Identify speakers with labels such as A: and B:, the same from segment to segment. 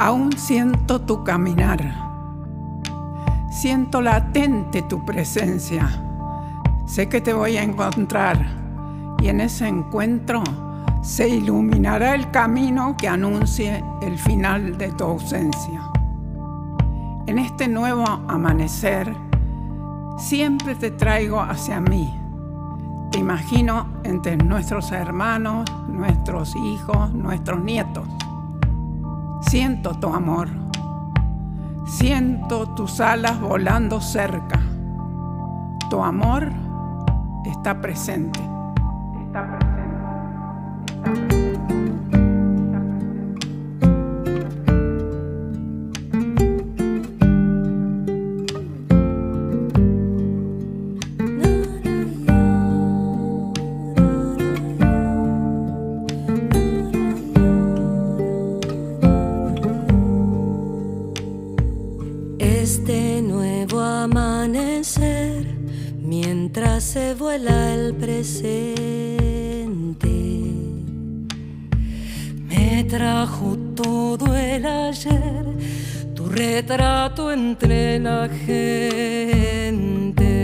A: Aún siento tu caminar. Siento latente tu presencia. Sé que te voy a encontrar y en ese encuentro se iluminará el camino que anuncie el final de tu ausencia. En este nuevo amanecer, siempre te traigo hacia mí. Te imagino entre nuestros hermanos, nuestros hijos, nuestros nietos. Siento tu amor. Siento tus alas volando cerca. Tu amor está presente. Está presente.
B: Se vuela el presente, me trajo todo el ayer, tu retrato entre la gente.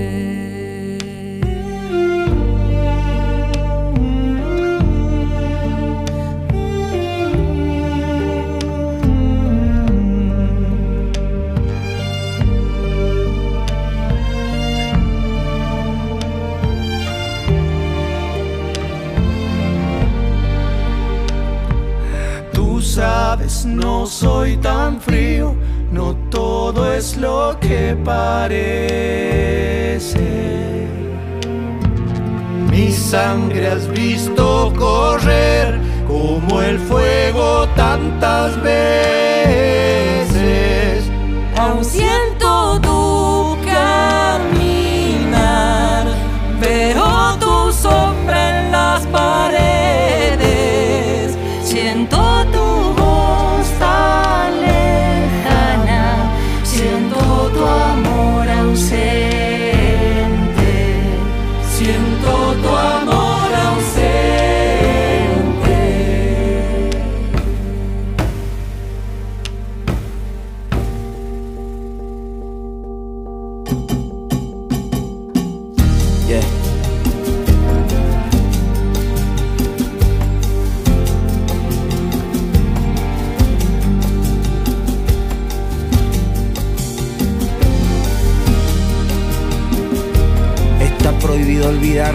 C: No soy tan frío, no todo es lo que parece. Mi sangre has visto correr como el fuego tantas veces.
B: Aún siento tu caminar, veo tu sombra en las paredes, siento tu
D: prohibido olvidar.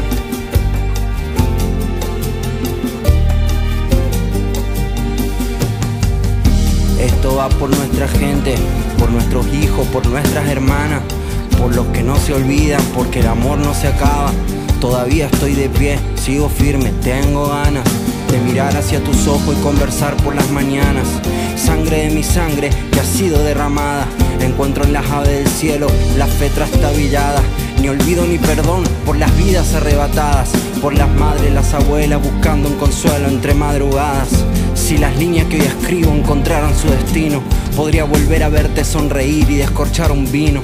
D: Esto va por nuestra gente, por nuestros hijos, por nuestras hermanas, por los que no se olvidan, porque el amor no se acaba. Todavía estoy de pie, sigo firme, tengo ganas de mirar hacia tus ojos y conversar por las mañanas. Sangre de mi sangre que ha sido derramada. Encuentro en las aves del cielo la fe trastabillada. Ni olvido ni perdón por las vidas arrebatadas, por las madres, las abuelas buscando un consuelo entre madrugadas. Si las líneas que hoy escribo encontraran su destino, podría volver a verte sonreír y descorchar un vino.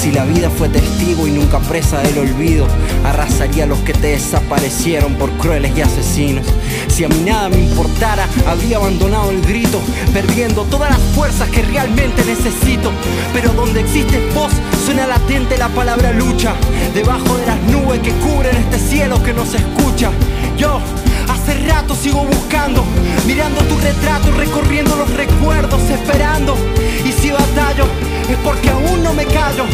D: Si la vida fue testigo y nunca presa del olvido, arrasaría a los que te desaparecieron por crueles y asesinos. Si a mí nada me importara, habría abandonado el grito, perdiendo todas las fuerzas que realmente necesito. Pero donde existe voz, suena latente la palabra lucha. Debajo de las nubes que cubren este cielo que nos escucha. Yo Hace rato sigo buscando, mirando tu retrato, recorriendo me callo,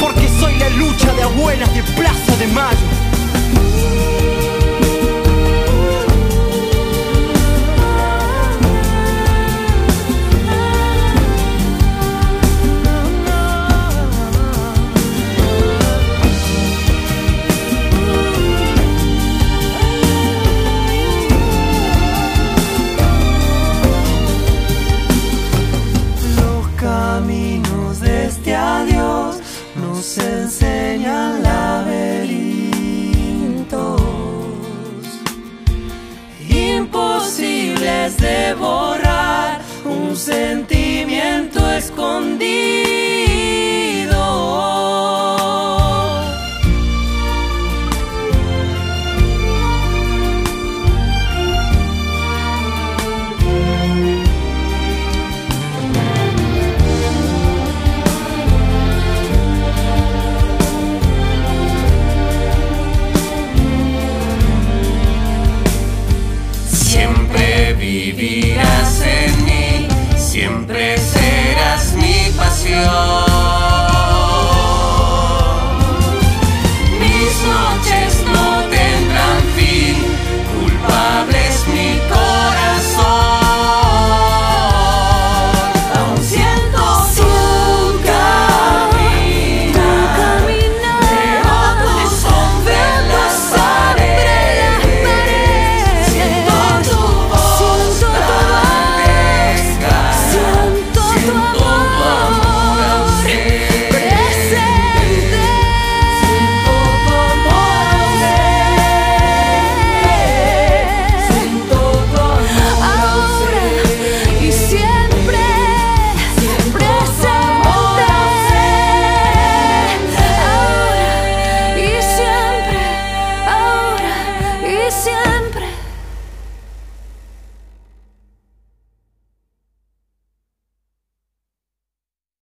D: porque soy la lucha de abuelas de Plaza de Mayo.
C: Nos enseñan laberintos imposibles de borrar, un sentimiento escondido pasión.